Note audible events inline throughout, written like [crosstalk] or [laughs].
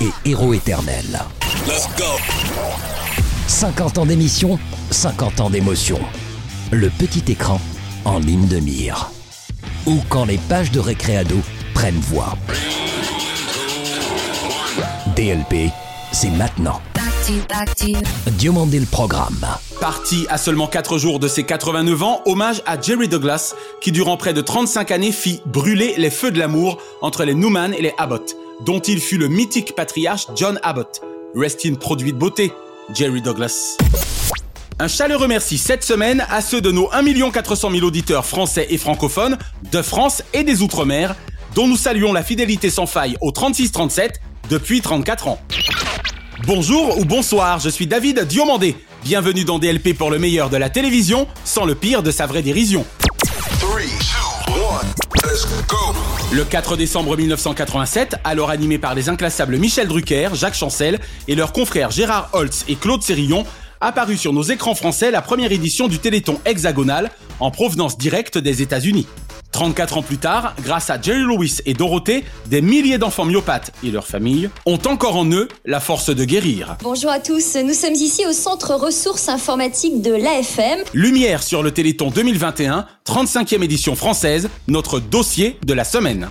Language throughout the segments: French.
et héros éternel. 50 ans d'émission, 50 ans d'émotion. Le petit écran en ligne de mire. Ou quand les pages de Récréado prennent voix. DLP, c'est maintenant. Diomandé le programme. Parti à seulement 4 jours de ses 89 ans, hommage à Jerry Douglas, qui durant près de 35 années fit brûler les feux de l'amour entre les Newman et les Abbott, dont il fut le mythique patriarche John Abbott. Rest in produit de beauté, Jerry Douglas. Un chaleureux merci cette semaine à ceux de nos 1 400 000 auditeurs français et francophones de France et des Outre-mer, dont nous saluons la fidélité sans faille au 36-37 depuis 34 ans. Bonjour ou bonsoir, je suis David Diomandé. Bienvenue dans DLP pour le meilleur de la télévision, sans le pire de sa vraie dérision. Le 4 décembre 1987, alors animé par les inclassables Michel Drucker, Jacques Chancel et leurs confrères Gérard Holtz et Claude Sérillon, apparut sur nos écrans français la première édition du Téléthon hexagonal en provenance directe des États-Unis. 34 ans plus tard, grâce à Jerry Lewis et Dorothée, des milliers d'enfants myopathes et leurs familles ont encore en eux la force de guérir. Bonjour à tous, nous sommes ici au Centre Ressources Informatiques de l'AFM. Lumière sur le Téléthon 2021, 35e édition française, notre dossier de la semaine.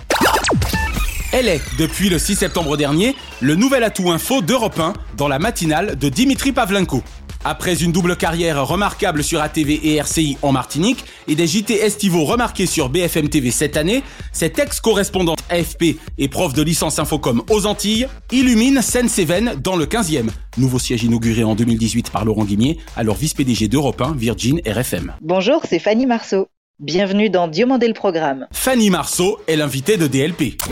Elle est, depuis le 6 septembre dernier, le nouvel atout info d'Europe 1 dans la matinale de Dimitri Pavlenko. Après une double carrière remarquable sur ATV et RCI en Martinique et des JT estivaux remarqués sur BFM TV cette année, cette ex-correspondante AFP et prof de licence Infocom aux Antilles illumine Seine-Sévennes dans le 15e. Nouveau siège inauguré en 2018 par Laurent Guimier, alors vice-PDG d'Europe 1, Virgin RFM. Bonjour, c'est Fanny Marceau. Bienvenue dans Diomandé le Programme. Fanny Marceau est l'invitée de DLP.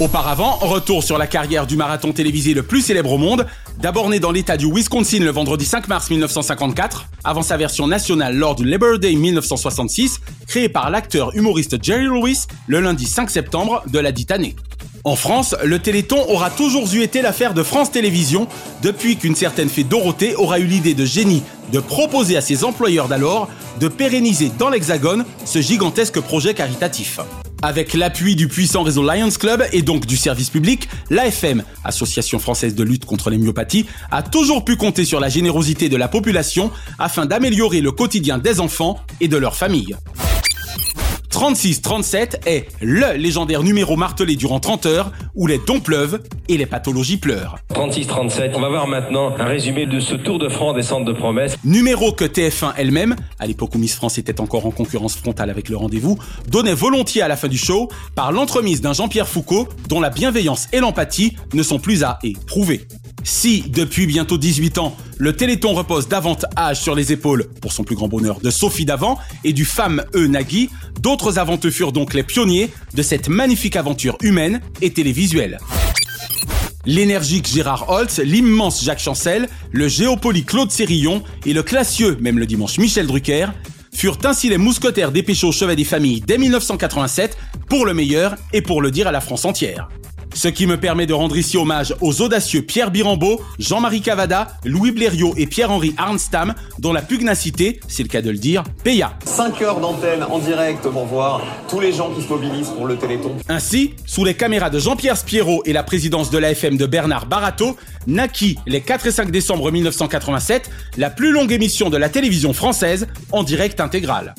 Auparavant, retour sur la carrière du marathon télévisé le plus célèbre au monde, d'abord né dans l'état du Wisconsin le vendredi 5 mars 1954, avant sa version nationale lors du Labor Day 1966, créé par l'acteur humoriste Jerry Lewis le lundi 5 septembre de la dite année. En France, le Téléthon aura toujours eu été l'affaire de France Télévisions, depuis qu'une certaine fée Dorothée aura eu l'idée de génie de proposer à ses employeurs d'alors de pérenniser dans l'Hexagone ce gigantesque projet caritatif. Avec l'appui du puissant réseau Lions Club et donc du service public, l'AFM, Association française de lutte contre les a toujours pu compter sur la générosité de la population afin d'améliorer le quotidien des enfants et de leurs familles. 36-37 est LE légendaire numéro martelé durant 30 heures où les dons pleuvent et les pathologies pleurent. 36-37, on va voir maintenant un résumé de ce Tour de France des centres de promesses. Numéro que TF1 elle-même, à l'époque où Miss France était encore en concurrence frontale avec le rendez-vous, donnait volontiers à la fin du show par l'entremise d'un Jean-Pierre Foucault dont la bienveillance et l'empathie ne sont plus à éprouver. Si, depuis bientôt 18 ans, le Téléthon repose davantage sur les épaules, pour son plus grand bonheur, de Sophie Davant et du femme E. Nagui, d'autres eux furent donc les pionniers de cette magnifique aventure humaine et télévisuelle. L'énergique Gérard Holtz, l'immense Jacques Chancel, le géopoli Claude Sérillon et le classieux, même le dimanche, Michel Drucker, furent ainsi les mousquetaires dépêchés au chevet des familles dès 1987 pour le meilleur et pour le dire à la France entière. Ce qui me permet de rendre ici hommage aux audacieux Pierre Birambeau, Jean-Marie Cavada, Louis Blériot et Pierre-Henri Arnstam, dont la pugnacité, c'est le cas de le dire, paya. 5 heures d'antenne en direct pour voir tous les gens qui se mobilisent pour le Téléthon. Ainsi, sous les caméras de Jean-Pierre Spiro et la présidence de l'AFM de Bernard Barato, naquit les 4 et 5 décembre 1987 la plus longue émission de la télévision française en direct intégral.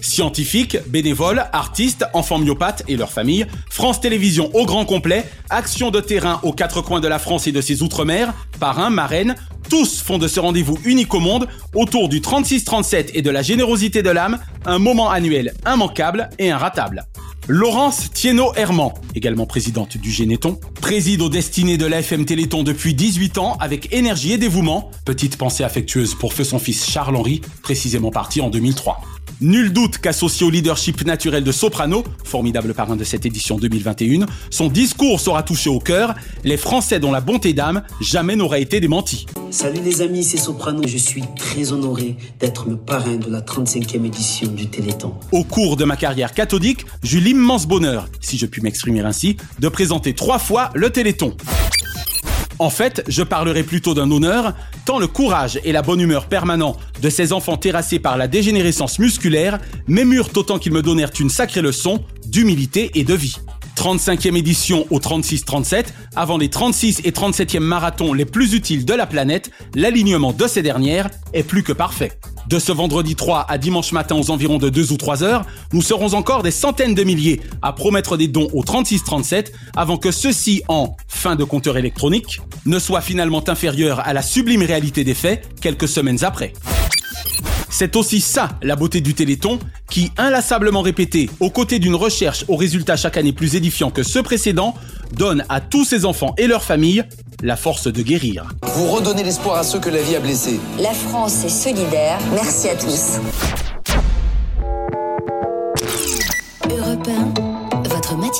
Scientifiques, bénévoles, artistes, enfants myopathes et leurs familles, France Télévisions au grand complet, action de terrain aux quatre coins de la France et de ses outre-mer, parrains, marraines, tous font de ce rendez-vous unique au monde, autour du 36-37 et de la générosité de l'âme, un moment annuel immanquable et inratable. Laurence Thienot-Herman, également présidente du Généton, préside aux destinées de l'AFM Téléthon depuis 18 ans avec énergie et dévouement. Petite pensée affectueuse pour feu son fils Charles-Henri, précisément parti en 2003. Nul doute qu'associé au leadership naturel de Soprano, formidable parrain de cette édition 2021, son discours saura toucher au cœur les Français dont la bonté d'âme jamais n'aurait été démentie. Salut les amis, c'est Soprano. Je suis très honoré d'être le parrain de la 35e édition du Téléthon. Au cours de ma carrière cathodique, j'eus l'immense bonheur, si je puis m'exprimer ainsi, de présenter trois fois le Téléthon. En fait, je parlerai plutôt d'un honneur, tant le courage et la bonne humeur permanent de ces enfants terrassés par la dégénérescence musculaire m'émurent autant qu'ils me donnèrent une sacrée leçon d'humilité et de vie. 35e édition au 36-37, avant les 36 et 37e marathons les plus utiles de la planète, l'alignement de ces dernières est plus que parfait. De ce vendredi 3 à dimanche matin aux environs de 2 ou 3 heures, nous serons encore des centaines de milliers à promettre des dons au 36-37 avant que ceux-ci en fin de compteur électronique ne soient finalement inférieurs à la sublime réalité des faits quelques semaines après. C'est aussi ça la beauté du Téléthon, qui, inlassablement répété, aux côtés d'une recherche aux résultats chaque année plus édifiants que ceux précédents, donne à tous ces enfants et leurs familles la force de guérir. Vous redonnez l'espoir à ceux que la vie a blessés. La France est solidaire. Merci à tous.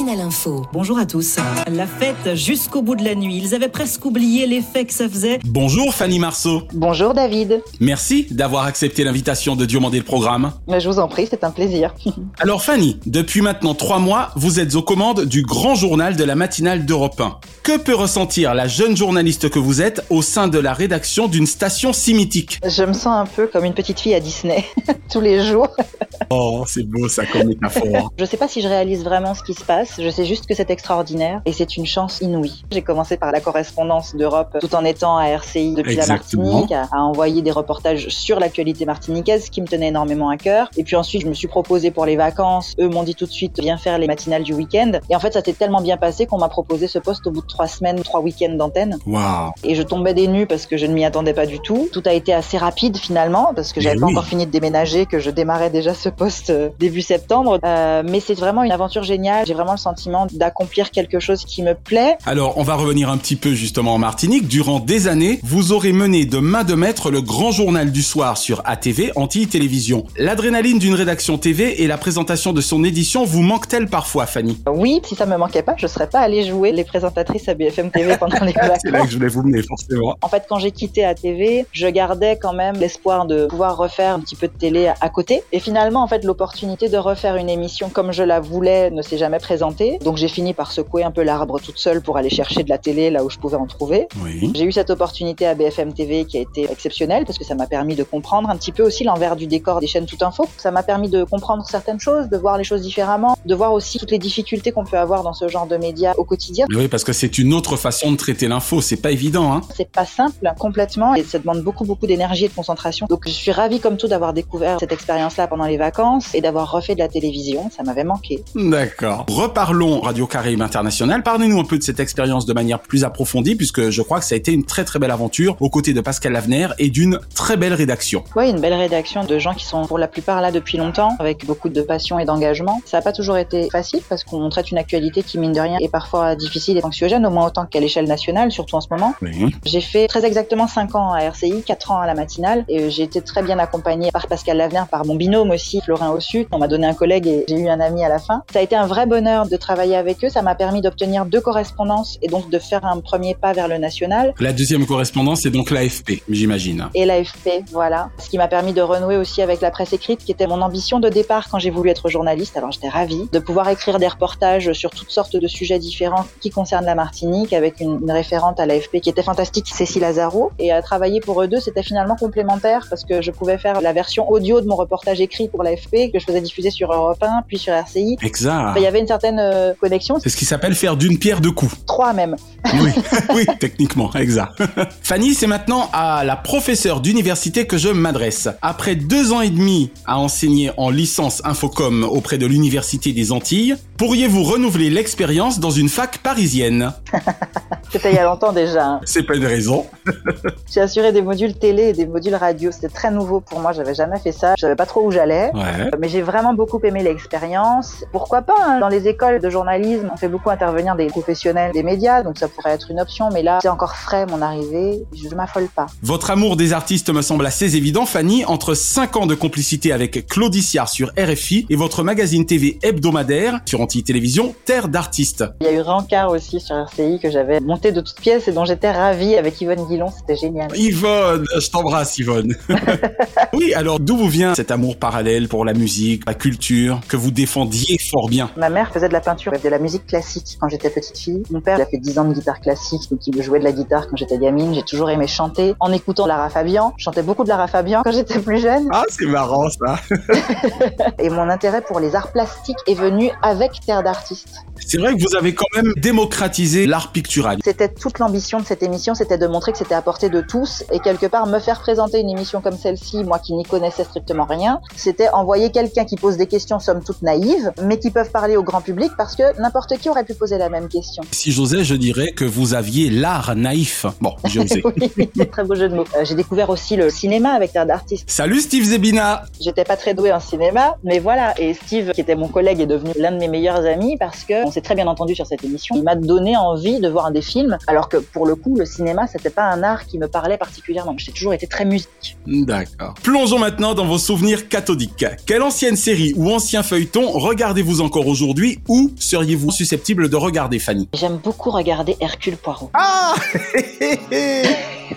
Matinale info. Bonjour à tous. La fête jusqu'au bout de la nuit. Ils avaient presque oublié l'effet que ça faisait. Bonjour Fanny Marceau. Bonjour David. Merci d'avoir accepté l'invitation de Diomandé le programme. Mais je vous en prie, c'est un plaisir. [laughs] Alors Fanny, depuis maintenant trois mois, vous êtes aux commandes du grand journal de la matinale d'Europe 1. Que peut ressentir la jeune journaliste que vous êtes au sein de la rédaction d'une station si mythique Je me sens un peu comme une petite fille à Disney, [laughs] tous les jours. [laughs] Oh, c'est beau ça comme métaphore. je sais pas si je réalise vraiment ce qui se passe, je sais juste que c'est extraordinaire et c'est une chance inouïe. J'ai commencé par la correspondance d'Europe tout en étant à RCI depuis Exactement. la Martinique, à, à envoyer des reportages sur l'actualité martiniquaise, ce qui me tenait énormément à cœur. Et puis ensuite, je me suis proposé pour les vacances. Eux m'ont dit tout de suite, viens faire les matinales du week-end. Et en fait, ça s'est tellement bien passé qu'on m'a proposé ce poste au bout de trois semaines, trois week-ends d'antenne. Waouh. Et je tombais des nues parce que je ne m'y attendais pas du tout. Tout a été assez rapide finalement parce que j'avais pas encore fini de déménager, que je démarrais déjà ce poste euh, début septembre. Euh, mais c'est vraiment une aventure géniale. J'ai vraiment le sentiment d'accomplir quelque chose qui me plaît. Alors, on va revenir un petit peu justement en Martinique. Durant des années, vous aurez mené de main de maître le grand journal du soir sur ATV, Anti-Télévision. L'adrénaline d'une rédaction TV et la présentation de son édition vous manquent-elles parfois, Fanny? Oui, si ça me manquait pas, je serais pas allée jouer les présentatrices à BFM TV [laughs] pendant les vacances. C'est là que je voulais vous mener, forcément. En fait, quand j'ai quitté ATV, je gardais quand même l'espoir de pouvoir refaire un petit peu de télé à côté. Et finalement, en fait, l'opportunité de refaire une émission comme je la voulais ne s'est jamais présentée. Donc j'ai fini par secouer un peu l'arbre toute seule pour aller chercher de la télé là où je pouvais en trouver. Oui. J'ai eu cette opportunité à BFM TV qui a été exceptionnelle parce que ça m'a permis de comprendre un petit peu aussi l'envers du décor des chaînes Tout Info. Ça m'a permis de comprendre certaines choses, de voir les choses différemment, de voir aussi toutes les difficultés qu'on peut avoir dans ce genre de médias au quotidien. Oui, parce que c'est une autre façon de traiter l'info. C'est pas évident, hein. C'est pas simple complètement et ça demande beaucoup beaucoup d'énergie et de concentration. Donc je suis ravie comme tout d'avoir découvert cette expérience-là pendant les vacances et d'avoir refait de la télévision. Ça m'avait manqué. D'accord. Reparlons Radio Caraïbe International. Parlez-nous un peu de cette expérience de manière plus approfondie, puisque je crois que ça a été une très très belle aventure aux côtés de Pascal Lavener et d'une très belle rédaction. Ouais, une belle rédaction de gens qui sont pour la plupart là depuis longtemps, avec beaucoup de passion et d'engagement. Ça n'a pas toujours été facile parce qu'on traite une actualité qui mine de rien est parfois difficile et anxiogène, au moins autant qu'à l'échelle nationale, surtout en ce moment. Oui. J'ai fait très exactement 5 ans à RCI, 4 ans à la matinale et j'ai été très bien accompagnée par Pascal Lavener, par mon binôme aussi, Florin Ossu. On m'a donné un collègue et j'ai eu un ami à la fin. Ça a été un vrai bonheur de travailler avec eux. Ça m'a permis d'obtenir deux correspondances et donc de faire un premier pas vers le national. La deuxième correspondance, c'est donc l'AFP, j'imagine. Et l'AFP, voilà. Ce qui m'a permis de renouer aussi avec la presse écrite, qui était mon ambition de départ quand j'ai voulu être journaliste. Alors j'étais ravie de pouvoir écrire des reportages sur toutes sortes de sujets différents qui concernent la Martinique, avec une, une référente à l'AFP qui était fantastique, Cécile Lazaro. Et à travailler pour eux deux, c'était finalement complémentaire parce que je pouvais faire la version audio de mon reportage écrit pour l'AFP que je faisais diffuser sur Europe 1, puis sur RCI. Exact. Il y avait une certaine euh, connexion, C'est ce qui s'appelle faire d'une pierre deux coups. trois même. Oui, [laughs] oui, techniquement, exact. [laughs] Fanny, c'est maintenant à la professeure d'université que je m'adresse. Après deux ans et demi à enseigner en licence Infocom auprès de l'Université des Antilles, Pourriez-vous renouveler l'expérience dans une fac parisienne? [laughs] C'était il y a longtemps déjà. hein. C'est pas une raison. [laughs] J'ai assuré des modules télé et des modules radio. C'était très nouveau pour moi. J'avais jamais fait ça. Je savais pas trop où j'allais. Ouais. Mais j'ai vraiment beaucoup aimé l'expérience. Pourquoi pas hein, Dans les écoles de journalisme, on fait beaucoup intervenir des professionnels des médias, donc ça pourrait être une option. Mais là, c'est encore frais mon arrivée. Je m'affole pas. Votre amour des artistes me semble assez évident, Fanny, entre 5 ans de complicité avec Claude Issiard sur RFI et votre magazine TV hebdomadaire sur Antilles Télévision, Terre d'artistes. Il y a eu Rancard aussi sur RCI que j'avais de toutes pièces et dont j'étais ravie avec Yvonne Guillon. C'était génial. Yvonne, je t'embrasse Yvonne. [laughs] oui, alors d'où vous vient cet amour parallèle pour la musique, la culture, que vous défendiez fort bien? Ma mère faisait de la peinture et de la musique classique quand j'étais petite fille. Mon père il a fait 10 ans de guitare classique, donc il jouait de la guitare quand j'étais gamine. J'ai toujours aimé chanter en écoutant Lara Fabian. Je chantais beaucoup de Lara Fabian quand j'étais plus jeune. Ah, c'est marrant ça. [laughs] Et mon intérêt pour les arts plastiques est venu avec Terre d'artistes. C'est vrai que vous avez quand même démocratisé l'art pictural. C'était toute l'ambition de cette émission, c'était de montrer que c'était à portée de tous et quelque part me faire présenter une émission comme celle-ci, moi qui n'y connaissais strictement rien, c'était envoyer quelqu'un qui pose des questions somme toute naïves, mais qui peuvent parler au grand public parce que n'importe qui aurait pu poser la même question. Si j'osais, je dirais que vous aviez l'art naïf. Bon, j'ai [laughs] osé. oui, très beau jeu de mots. Euh, J'ai découvert aussi le cinéma avec Terre d'artistes. Salut Steve Zebina J'étais pas très douée en cinéma, mais voilà. Et Steve, qui était mon collègue, est devenu l'un de mes meilleurs amis parce que on s'est très bien entendu sur cette émission. Il m'a donné envie de voir des alors que pour le coup, le cinéma, c'était pas un art qui me parlait particulièrement. J'ai toujours été très musique. D'accord. Plongeons maintenant dans vos souvenirs cathodiques. Quelle ancienne série ou ancien feuilleton regardez-vous encore aujourd'hui ou seriez-vous susceptible de regarder, Fanny? J'aime beaucoup regarder Hercule Poirot. Ah [laughs]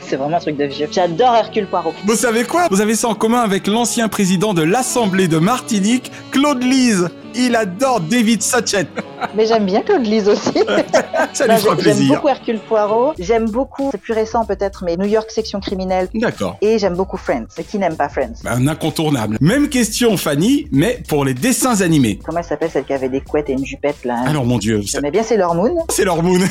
C'est vraiment un truc de vieux. J'adore Hercule Poirot. Vous savez quoi? Vous avez ça en commun avec l'ancien président de l'Assemblée de Martinique, Claude Lise. Il adore David Suchet. Mais j'aime bien Claude Lise aussi. [laughs] Ça lui fera j'ai- J'aime plaisir. beaucoup Hercule Poirot. J'aime beaucoup, c'est plus récent peut-être, mais New York section criminelle. D'accord. Et j'aime beaucoup Friends. Et qui n'aime pas Friends? Un incontournable. Même question, Fanny, mais pour les dessins animés. Comment elle s'appelle celle qui avait des couettes et une jupette là hein? Alors mon dieu, ça- J'aimais bien Sailor Moon. c'est leur moon. [laughs]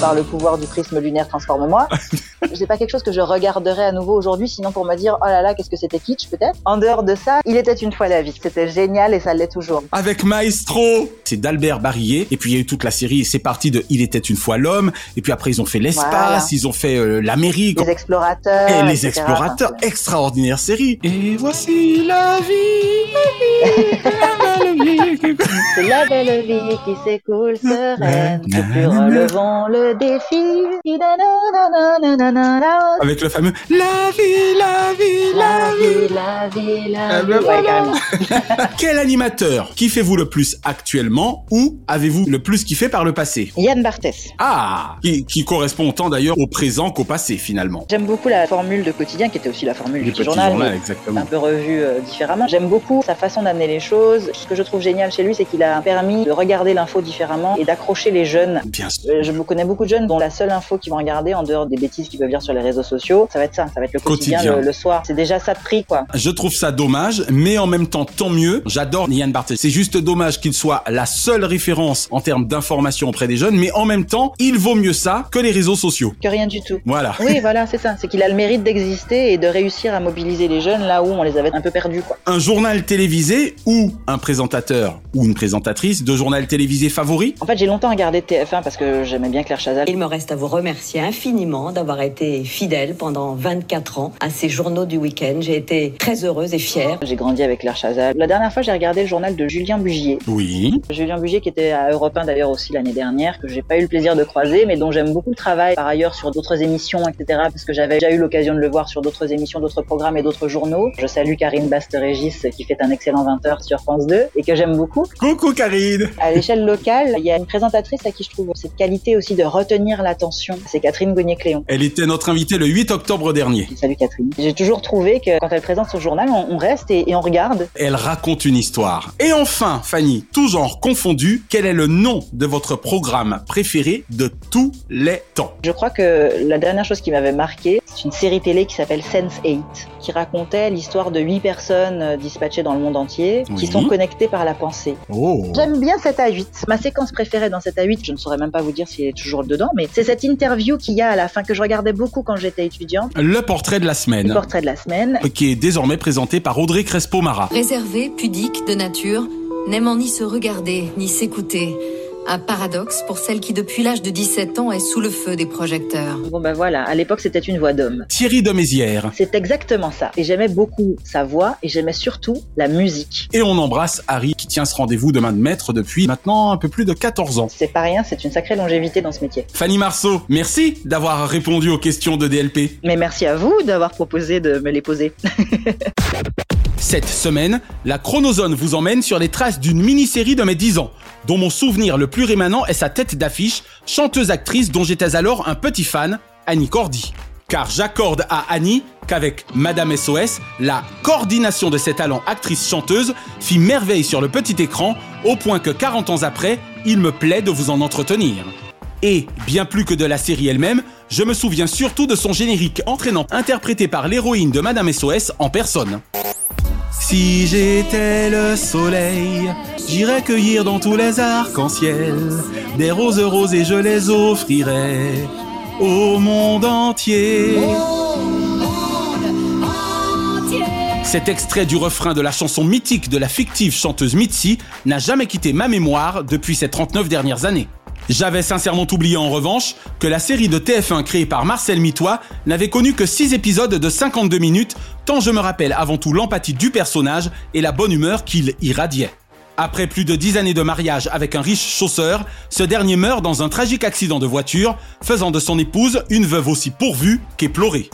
Par le pouvoir du prisme lunaire, transforme-moi. [laughs] c'est pas quelque chose que je regarderais à nouveau aujourd'hui, sinon pour me dire oh là là, qu'est-ce que c'était kitsch peut-être. En dehors de ça, il était une fois la vie. C'était génial et ça l'est toujours. Avec Maestro. C'est d'Albert Barillet. Et puis il y a eu toute la série. C'est parti de Il était une fois l'homme. Et puis après ils ont fait l'espace, Voilà. ils ont fait euh, l'Amérique. Les explorateurs. Et les etc. explorateurs, extraordinaire série. Et voici la vie, [laughs] la belle vie. C'est la belle vie qui s'écoule sereine. Et puis relevons le défi. Avec le fameux La vie, la vie, la La vie. la vie, la Ah vie. voilà. carrément. [laughs] Quel animateur kiffez-vous le plus actuellement ou avez-vous le plus kiffé par le passé? Yann Barthès. Ah qui, qui correspond autant d'ailleurs au présent qu'au passé finalement. J'aime beaucoup la formule de quotidien qui était aussi la formule Du du petit journal, journal, exactement. un peu revue euh, différemment. J'aime beaucoup sa façon d'amener les choses. Ce que je trouve génial chez lui, c'est qu'il a permis de regarder l'info différemment et d'accrocher les jeunes. Bien sûr. Euh, Je me connais beaucoup de jeunes dont la seule info qu'ils vont regarder en dehors des bêtises qu'ils peuvent lire sur les réseaux sociaux, ça va être ça, ça va être le quotidien, Quotidien. Le, le soir. C'est déjà ça de prix, quoi. Je trouve ça dommage, mais en même temps tant mieux. J'adore Yann Barthès. C'est juste dommage qu'il soit la seule référence en termes d'information auprès des jeunes, mais en même temps, il vaut mieux ça que les réseaux sociaux. Que rien du tout. Voilà. Oui, [laughs] voilà, c'est ça. C'est qu'il a le mérite d'exister et de réussir à mobiliser les jeunes là où on les avait un peu perdus, quoi. Un journal télévisé ou un présentateur ou une présentatrice de journal télévisé favori En fait, j'ai longtemps regardé TF1 parce que j'aimais bien Claire Chazal. Il me reste à vous remercier infiniment d'avoir été fidèle pendant 24 ans à ces journaux du week-end. J'ai été très heureuse et fière. J'ai grandi avec Claire Chazal. La dernière fois, j'ai regardé le journal de Julien Bugier. Oui. Julien Bugier qui était à Europe 1 d'ailleurs aussi l'année dernière, que j'ai pas eu le plaisir de croiser, mais dont j'aime beaucoup le travail par ailleurs sur d'autres émissions, etc. Parce que j'avais déjà eu l'occasion de le voir sur d'autres émissions, d'autres programmes et d'autres journaux. Je salue Karine Bast-Régis qui fait un excellent 20h sur France 2 et que j'aime beaucoup. Coucou Karine À l'échelle locale, il y a une présentatrice à qui je trouve cette qualité aussi de retenir l'attention. C'est Catherine Gognier-Cléon. Elle était notre invitée le 8 octobre dernier. Salut Catherine. J'ai toujours trouvé que quand elle présente son journal, on, reste et, et on regarde. Elle raconte une histoire. Et enfin, Fanny, tout genre confondu, quel est le nom de votre programme préféré de tous les temps? Je crois que la dernière chose qui m'avait marqué, C'est une série télé qui s'appelle Sense8, qui racontait l'histoire de huit personnes euh, dispatchées dans le monde entier, qui sont connectées par la pensée. Oh. J'aime bien 7 à 8. Ma séquence préférée dans 7 à 8, je ne saurais même pas vous dire s'il est toujours dedans, mais c'est cette interview qu'il y a à la fin que je regardais beaucoup quand j'étais étudiante. Le portrait de la semaine. Le portrait de la semaine. Qui est désormais présenté par Audrey Crespo-Mara. Réservé, pudique, de nature, n'aimant ni se regarder, ni s'écouter. Un paradoxe pour celle qui, depuis l'âge de 17 ans, est sous le feu des projecteurs. Bon ben voilà, à l'époque c'était une voix d'homme. Thierry de Mézières. C'est exactement ça. Et j'aimais beaucoup sa voix et j'aimais surtout la musique. Et on embrasse Harry qui tient ce rendez-vous de main de maître depuis maintenant un peu plus de 14 ans. C'est pas rien, c'est une sacrée longévité dans ce métier. Fanny Marceau, merci d'avoir répondu aux questions de DLP. Mais merci à vous d'avoir proposé de me les poser. [laughs] Cette semaine, la Chronozone vous emmène sur les traces d'une mini-série de mes 10 ans, dont mon souvenir le plus rémanent est sa tête d'affiche, chanteuse-actrice dont j'étais alors un petit fan, Annie Cordy. Car j'accorde à Annie qu'avec Madame SOS, la coordination de ses talents actrice-chanteuse fit merveille sur le petit écran, au point que 40 ans après, il me plaît de vous en entretenir. Et, bien plus que de la série elle-même, je me souviens surtout de son générique entraînant interprété par l'héroïne de Madame SOS en personne. Si j'étais le soleil, j'irais cueillir dans tous les arcs-en-ciel des roses roses et je les offrirais au monde entier. Cet extrait du refrain de la chanson mythique de la fictive chanteuse Mitzi n'a jamais quitté ma mémoire depuis ces 39 dernières années. J'avais sincèrement oublié en revanche que la série de TF1 créée par Marcel Mitois n'avait connu que 6 épisodes de 52 minutes, tant je me rappelle avant tout l'empathie du personnage et la bonne humeur qu'il irradiait. Après plus de 10 années de mariage avec un riche chausseur, ce dernier meurt dans un tragique accident de voiture, faisant de son épouse une veuve aussi pourvue qu'éplorée.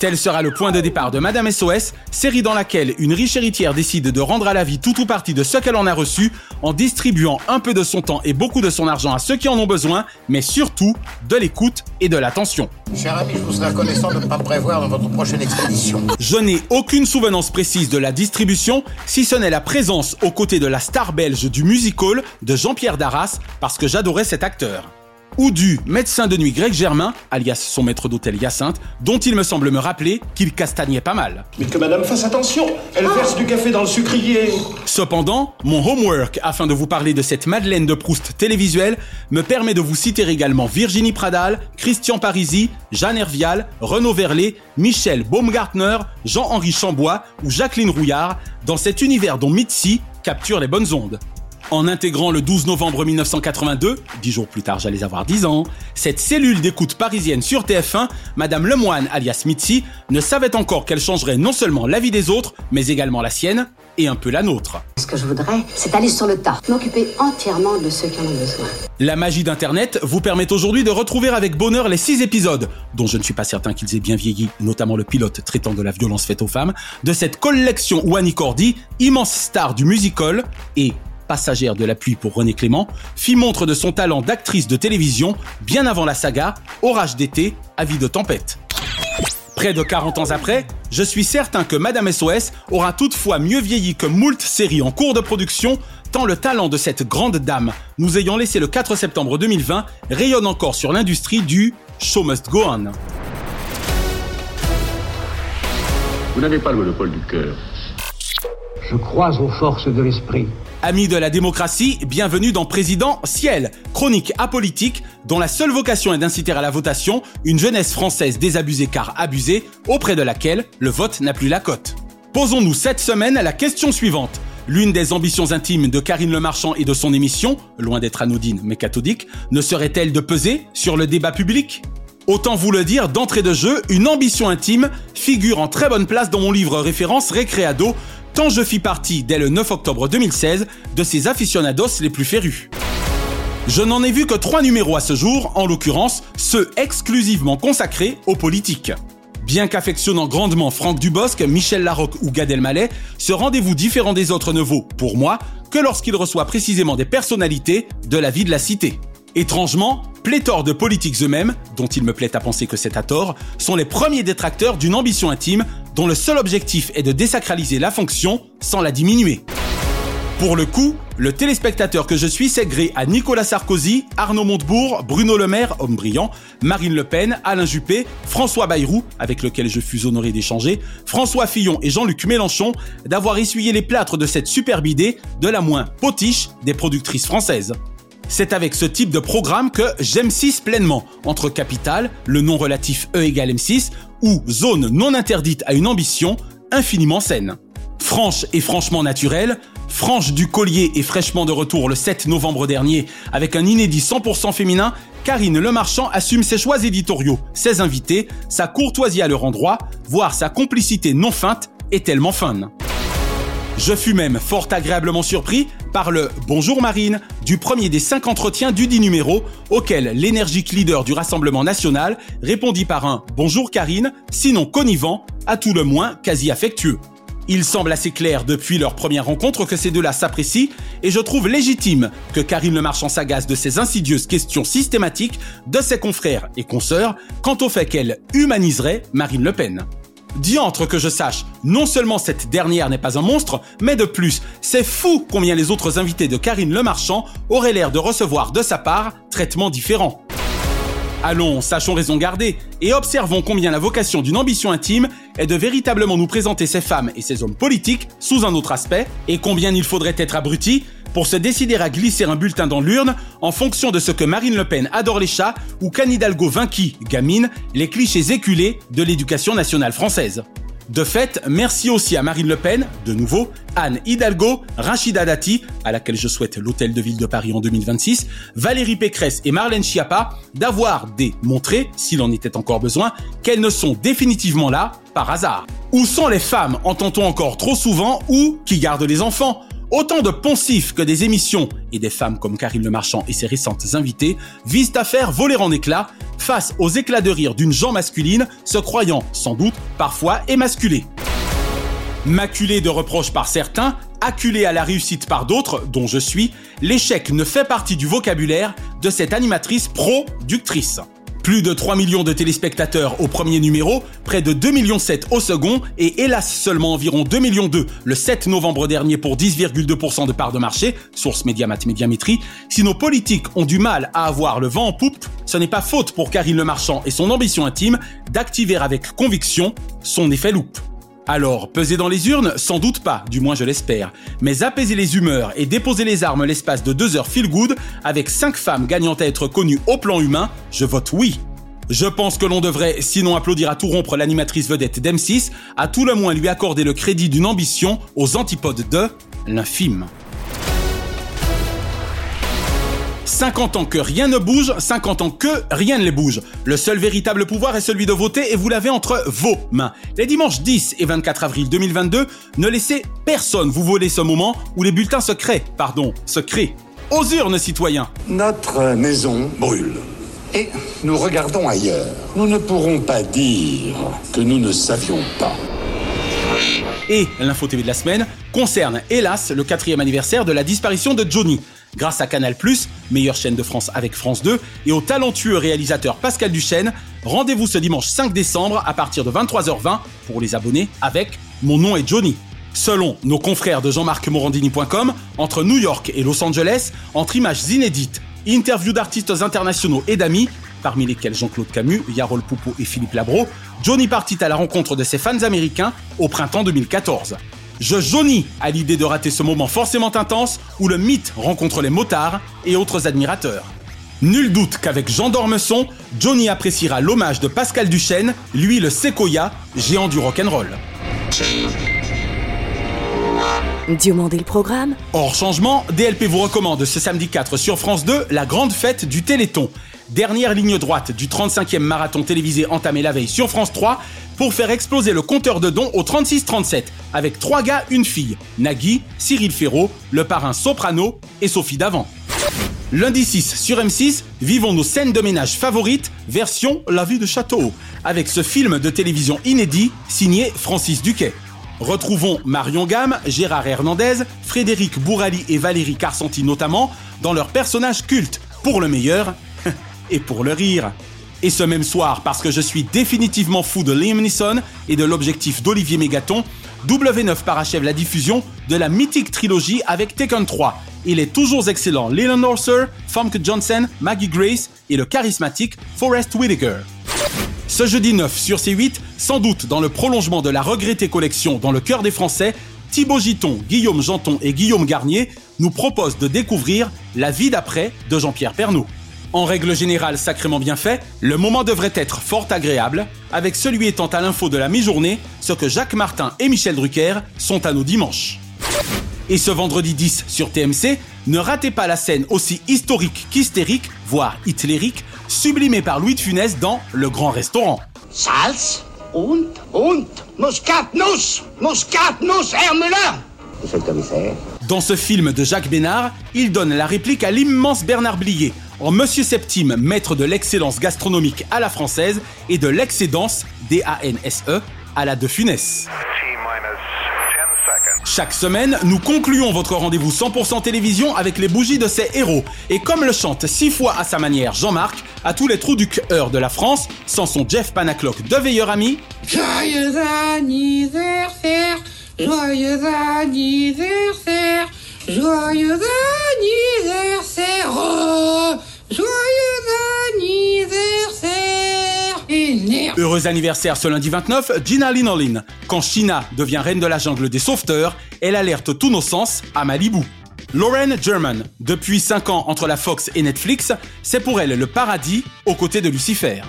Tel sera le point de départ de Madame SOS, série dans laquelle une riche héritière décide de rendre à la vie tout ou partie de ce qu'elle en a reçu en distribuant un peu de son temps et beaucoup de son argent à ceux qui en ont besoin, mais surtout de l'écoute et de l'attention. Cher ami, je vous serais reconnaissant de ne pas me prévoir dans votre prochaine expédition. Je n'ai aucune souvenance précise de la distribution, si ce n'est la présence aux côtés de la star belge du musical de Jean-Pierre Darras, parce que j'adorais cet acteur. Ou du médecin de nuit Greg Germain, alias son maître d'hôtel Hyacinthe, dont il me semble me rappeler qu'il castagnait pas mal. Mais que madame fasse attention, elle verse du café dans le sucrier. Cependant, mon homework, afin de vous parler de cette Madeleine de Proust télévisuelle, me permet de vous citer également Virginie Pradal, Christian Parisi, Jeanne Hervial, Renaud Verlet, Michel Baumgartner, Jean-Henri Chambois ou Jacqueline Rouillard, dans cet univers dont Mitzi capture les bonnes ondes. En intégrant le 12 novembre 1982, dix jours plus tard j'allais avoir 10 ans, cette cellule d'écoute parisienne sur TF1, Madame Lemoine alias Mitzi ne savait encore qu'elle changerait non seulement la vie des autres, mais également la sienne et un peu la nôtre. Ce que je voudrais, c'est aller sur le tas, m'occuper entièrement de ceux qui en ont besoin. La magie d'Internet vous permet aujourd'hui de retrouver avec bonheur les 6 épisodes, dont je ne suis pas certain qu'ils aient bien vieilli, notamment le pilote traitant de la violence faite aux femmes, de cette collection où Annie Cordy, immense star du musical et passagère de la pluie pour René Clément, fit montre de son talent d'actrice de télévision bien avant la saga Orage d'été, Avis de tempête. Près de 40 ans après, je suis certain que Madame SOS aura toutefois mieux vieilli que moult séries en cours de production, tant le talent de cette grande dame, nous ayant laissé le 4 septembre 2020, rayonne encore sur l'industrie du Show Must Go On. Vous n'avez pas le monopole du cœur. Je crois aux forces de l'esprit. Amis de la démocratie, bienvenue dans Président Ciel, chronique apolitique dont la seule vocation est d'inciter à la votation une jeunesse française désabusée car abusée, auprès de laquelle le vote n'a plus la cote. Posons-nous cette semaine la question suivante. L'une des ambitions intimes de Karine Le Marchand et de son émission, loin d'être anodine mais cathodique, ne serait-elle de peser sur le débat public? Autant vous le dire d'entrée de jeu, une ambition intime figure en très bonne place dans mon livre référence Récréado, tant je fis partie dès le 9 octobre 2016 de ces aficionados les plus férus. Je n'en ai vu que trois numéros à ce jour, en l'occurrence ceux exclusivement consacrés aux politiques. Bien qu'affectionnant grandement Franck Dubosc, Michel Larocque ou Gad Elmaleh, ce rendez-vous différent des autres ne vaut, pour moi, que lorsqu'il reçoit précisément des personnalités de la vie de la cité. Étrangement, pléthore de politiques eux-mêmes, dont il me plaît à penser que c'est à tort, sont les premiers détracteurs d'une ambition intime dont le seul objectif est de désacraliser la fonction sans la diminuer. Pour le coup, le téléspectateur que je suis s'est gré à Nicolas Sarkozy, Arnaud Montebourg, Bruno Le Maire, homme brillant, Marine Le Pen, Alain Juppé, François Bayrou, avec lequel je fus honoré d'échanger, François Fillon et Jean-Luc Mélenchon, d'avoir essuyé les plâtres de cette superbe idée de la moins potiche des productrices françaises. C'est avec ce type de programme que j'aime 6 pleinement, entre Capital, le nom relatif E égale M6, ou Zone non interdite à une ambition infiniment saine. Franche et franchement naturelle, Franche du Collier est fraîchement de retour le 7 novembre dernier avec un inédit 100% féminin. Karine Lemarchand assume ses choix éditoriaux, ses invités, sa courtoisie à leur endroit, voire sa complicité non feinte est tellement fun. Je fus même fort agréablement surpris par le Bonjour Marine du premier des cinq entretiens du dit numéro auquel l'énergique leader du Rassemblement national répondit par un Bonjour Karine, sinon connivant, à tout le moins quasi affectueux. Il semble assez clair depuis leur première rencontre que ces deux-là s'apprécient et je trouve légitime que Karine Le Marchand s'agace de ces insidieuses questions systématiques de ses confrères et consoeurs quant au fait qu'elle humaniserait Marine Le Pen. Diantre que je sache, non seulement cette dernière n'est pas un monstre, mais de plus, c'est fou combien les autres invités de Karine Le Marchand auraient l'air de recevoir de sa part traitements différents. Allons, sachons raison garder et observons combien la vocation d'une ambition intime est de véritablement nous présenter ces femmes et ces hommes politiques sous un autre aspect et combien il faudrait être abruti pour se décider à glisser un bulletin dans l'urne en fonction de ce que Marine Le Pen adore les chats ou qu'Anne Hidalgo vainquit, gamine, les clichés éculés de l'éducation nationale française. De fait, merci aussi à Marine Le Pen, de nouveau, Anne Hidalgo, Rachida Dati, à laquelle je souhaite l'hôtel de ville de Paris en 2026, Valérie Pécresse et Marlène Schiappa d'avoir démontré, s'il en était encore besoin, qu'elles ne sont définitivement là par hasard. Où sont les femmes, entend-on encore trop souvent, ou qui gardent les enfants? Autant de poncifs que des émissions et des femmes comme Karine Le Marchand et ses récentes invitées visent à faire voler en éclats face aux éclats de rire d'une genre masculine se croyant, sans doute, parfois émasculée. Maculée de reproches par certains, acculée à la réussite par d'autres, dont je suis, l'échec ne fait partie du vocabulaire de cette animatrice productrice. Plus de 3 millions de téléspectateurs au premier numéro, près de 2 millions 7 au second et hélas seulement environ 2 millions 2 le 7 novembre dernier pour 10,2% de part de marché, source Mediamat Médiamétrie. Si nos politiques ont du mal à avoir le vent en poupe, ce n'est pas faute pour Karine Le Marchand et son ambition intime d'activer avec conviction son effet loupe. Alors, peser dans les urnes, sans doute pas, du moins je l'espère. Mais apaiser les humeurs et déposer les armes l'espace de deux heures feel good, avec cinq femmes gagnant à être connues au plan humain, je vote oui. Je pense que l'on devrait, sinon applaudir à tout rompre l'animatrice vedette d'M6, à tout le moins lui accorder le crédit d'une ambition aux antipodes de l'infime. 50 ans que rien ne bouge, 50 ans que rien ne les bouge. Le seul véritable pouvoir est celui de voter et vous l'avez entre vos mains. Les dimanches 10 et 24 avril 2022, ne laissez personne vous voler ce moment où les bulletins se créent, pardon, se créent. Aux urnes, citoyens Notre maison brûle. Et nous regardons ailleurs. Nous ne pourrons pas dire que nous ne savions pas. Et l'info TV de la semaine concerne, hélas, le quatrième anniversaire de la disparition de Johnny. Grâce à Canal+, meilleure chaîne de France avec France 2, et au talentueux réalisateur Pascal Duchesne, rendez-vous ce dimanche 5 décembre à partir de 23h20 pour les abonnés avec Mon nom est Johnny. Selon nos confrères de jean-marc-morandini.com, entre New York et Los Angeles, entre images inédites, interviews d'artistes internationaux et d'amis, parmi lesquels Jean-Claude Camus, Yarol Poupeau et Philippe Labro, Johnny partit à la rencontre de ses fans américains au printemps 2014. Je jaunis à l'idée de rater ce moment forcément intense où le mythe rencontre les motards et autres admirateurs. Nul doute qu'avec Jean d'Ormesson, Johnny appréciera l'hommage de Pascal Duchesne, lui le Sequoia, géant du rock'n'roll. Le programme Hors changement, DLP vous recommande ce samedi 4 sur France 2 la grande fête du Téléthon. Dernière ligne droite du 35e marathon télévisé entamé la veille sur France 3 pour faire exploser le compteur de dons au 36-37 avec trois gars, une fille, Nagui, Cyril Ferraud, le parrain Soprano et Sophie Davant. Lundi 6 sur M6, vivons nos scènes de ménage favorites, version La vie de château, avec ce film de télévision inédit signé Francis Duquet. Retrouvons Marion Gamme, Gérard Hernandez, Frédéric Bourali et Valérie Carcenti notamment dans leurs personnages cultes, pour le meilleur [laughs] et pour le rire. Et ce même soir, parce que je suis définitivement fou de Liam Neeson et de l'objectif d'Olivier Mégaton, W9 parachève la diffusion de la mythique trilogie avec Taken 3. Il est toujours excellent. Leland Orser, Famke Johnson, Maggie Grace et le charismatique Forrest Whitaker. Ce jeudi 9 sur C8, sans doute dans le prolongement de la regrettée collection Dans le cœur des Français, Thibaut Giton, Guillaume Janton et Guillaume Garnier nous proposent de découvrir La vie d'après de Jean-Pierre Pernaud. En règle générale sacrément bien fait, le moment devrait être fort agréable, avec celui étant à l'info de la mi-journée, ce que Jacques Martin et Michel Drucker sont à nos dimanches. Et ce vendredi 10 sur TMC, ne ratez pas la scène aussi historique qu'hystérique, voire hitlérique, sublimée par Louis de Funès dans Le Grand Restaurant. Salz und und Muskatnuss Muskatnuss Herr Müller Monsieur le commissaire. Dans ce film de Jacques Bénard, il donne la réplique à l'immense Bernard Blier, en Monsieur Septime, maître de l'excellence gastronomique à la française et de l'excédence, D-A-N-S-E, à la de Funès. Chaque semaine, nous concluons votre rendez-vous 100% télévision avec les bougies de ces héros. Et comme le chante six fois à sa manière Jean-Marc, à tous les trous du cœur de la France, sans son Jeff Panaclock de veilleur ami. Joyeux anniversaire, joyeux anniversaire, joyeux anniversaire, joyeux anniversaire. Heureux anniversaire ce lundi 29, Gina Linolin. Quand China devient reine de la jungle des sauveteurs, elle alerte tous nos sens à Malibu. Lauren German, depuis 5 ans entre la Fox et Netflix, c'est pour elle le paradis aux côtés de Lucifer.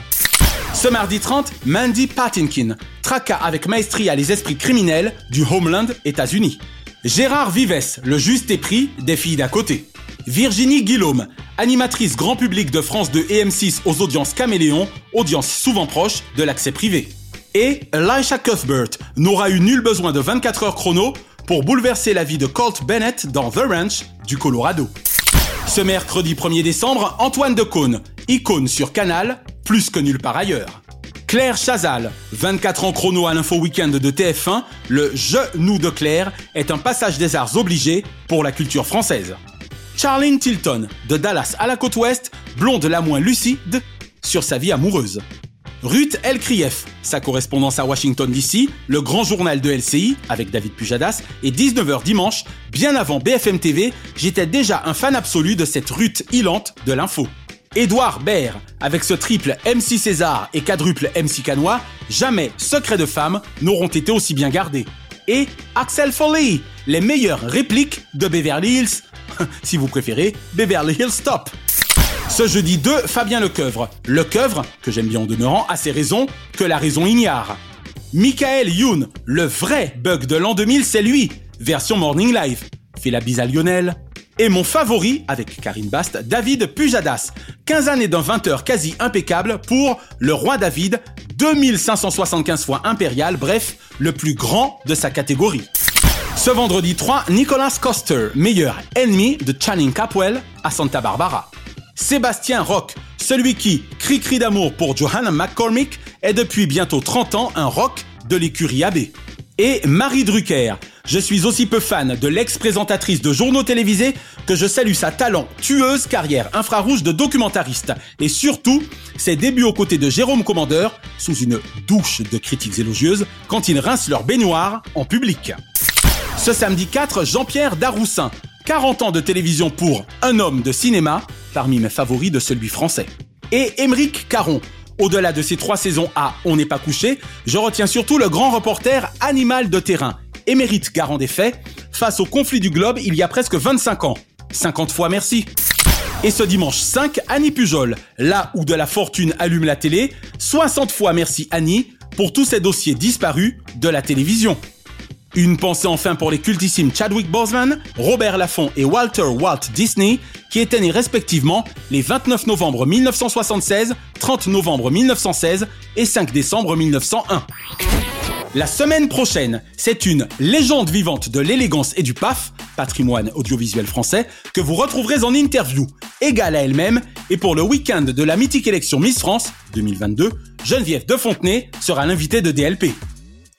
Ce mardi 30, Mandy Patinkin traqua avec maestria les esprits criminels du Homeland États-Unis. Gérard Vives, le juste épris des filles d'à côté. Virginie Guillaume, animatrice grand public de France 2 et M6 aux audiences caméléons, audiences souvent proches de l'accès privé. Et Elisha Cuthbert n'aura eu nul besoin de 24 heures chrono pour bouleverser la vie de Colt Bennett dans The Ranch du Colorado. Ce mercredi 1er décembre, Antoine Decaune, icône sur Canal, plus que nulle part ailleurs. Claire Chazal, 24 ans chrono à l'info week-end de TF1, le Genou de Claire est un passage des arts obligé pour la culture française. Charlene Tilton, de Dallas à la côte ouest, blonde la moins lucide sur sa vie amoureuse. Ruth Elkrief, sa correspondance à Washington DC, le grand journal de LCI avec David Pujadas, et 19h dimanche, bien avant BFM TV, j'étais déjà un fan absolu de cette Ruth hilante de l'info. Édouard Baird, avec ce triple MC César et quadruple MC Canois, jamais secrets de femmes n'auront été aussi bien gardés. Et Axel Foley, les meilleures répliques de Beverly Hills [laughs] si vous préférez, Beverly Hills Stop. Ce jeudi 2, Fabien Lecoeuvre. Lecoeuvre, que j'aime bien en demeurant, a ses raisons que la raison ignare. Michael Youn, le vrai bug de l'an 2000, c'est lui, version Morning Live. Fait la bise à Lionel. Et mon favori, avec Karine Bast, David Pujadas. 15 années d'un 20 heures quasi impeccable pour Le Roi David, 2575 fois impérial, bref, le plus grand de sa catégorie. Ce vendredi 3, Nicolas Coster, meilleur ennemi de Channing Capwell à Santa Barbara. Sébastien Rock, celui qui, cri-cri d'amour pour Johanna McCormick, est depuis bientôt 30 ans un rock de l'écurie AB. Et Marie Drucker, je suis aussi peu fan de l'ex-présentatrice de journaux télévisés que je salue sa talent tueuse carrière infrarouge de documentariste et surtout ses débuts aux côtés de Jérôme Commandeur sous une douche de critiques élogieuses quand ils rincent leur baignoire en public. Ce samedi 4, Jean-Pierre Daroussin. 40 ans de télévision pour un homme de cinéma, parmi mes favoris de celui français. Et Émeric Caron. Au-delà de ses trois saisons à On n'est pas couché, je retiens surtout le grand reporter animal de terrain, émérite garant des faits, face au conflit du globe il y a presque 25 ans. 50 fois merci. Et ce dimanche 5, Annie Pujol, là où de la fortune allume la télé, 60 fois merci Annie pour tous ces dossiers disparus de la télévision. Une pensée enfin pour les cultissimes Chadwick Boseman, Robert Laffont et Walter Walt Disney, qui étaient nés respectivement les 29 novembre 1976, 30 novembre 1916 et 5 décembre 1901. La semaine prochaine, c'est une légende vivante de l'élégance et du PAF, patrimoine audiovisuel français, que vous retrouverez en interview, égale à elle-même, et pour le week-end de la mythique élection Miss France 2022, Geneviève de Fontenay sera l'invitée de DLP.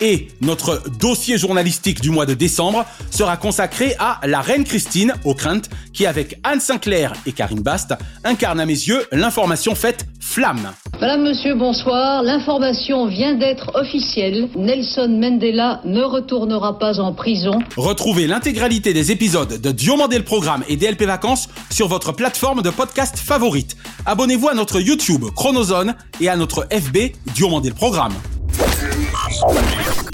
Et notre dossier journalistique du mois de décembre sera consacré à la reine Christine, aux craintes, qui avec Anne Sinclair et Karine Bast incarne à mes yeux l'information faite flamme. Madame, monsieur, bonsoir. L'information vient d'être officielle. Nelson Mandela ne retournera pas en prison. Retrouvez l'intégralité des épisodes de Diomandé le Programme et DLP Vacances sur votre plateforme de podcast favorite. Abonnez-vous à notre YouTube Chronozone et à notre FB Diomandé le Programme.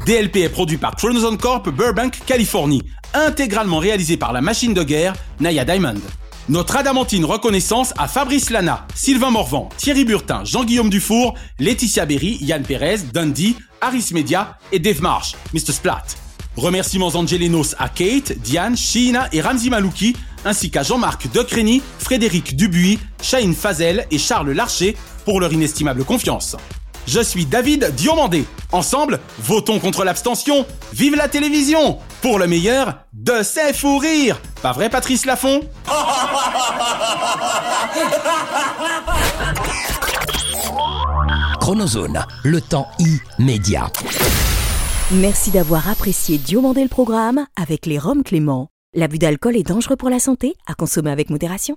DLP est produit par Chronozone Corp Burbank, Californie, intégralement réalisé par la machine de guerre Naya Diamond. Notre adamantine reconnaissance à Fabrice Lana, Sylvain Morvan, Thierry Burtin, Jean-Guillaume Dufour, Laetitia Berry, Yann Perez, Dundee, Harris Media et Dave Marsh, Mr. Splat. Remerciements angelinos à Kate, Diane, Sheena et Ramzi Malouki, ainsi qu'à Jean-Marc Decrény, Frédéric Dubuis, Shahin Fazel et Charles Larcher pour leur inestimable confiance. Je suis David Diomandé. Ensemble, votons contre l'abstention. Vive la télévision Pour le meilleur, de ses fous rires Pas vrai Patrice Laffont Chronozone, le temps immédiat. Merci d'avoir apprécié Diomandé le programme avec les Roms Clément. L'abus d'alcool est dangereux pour la santé, à consommer avec modération.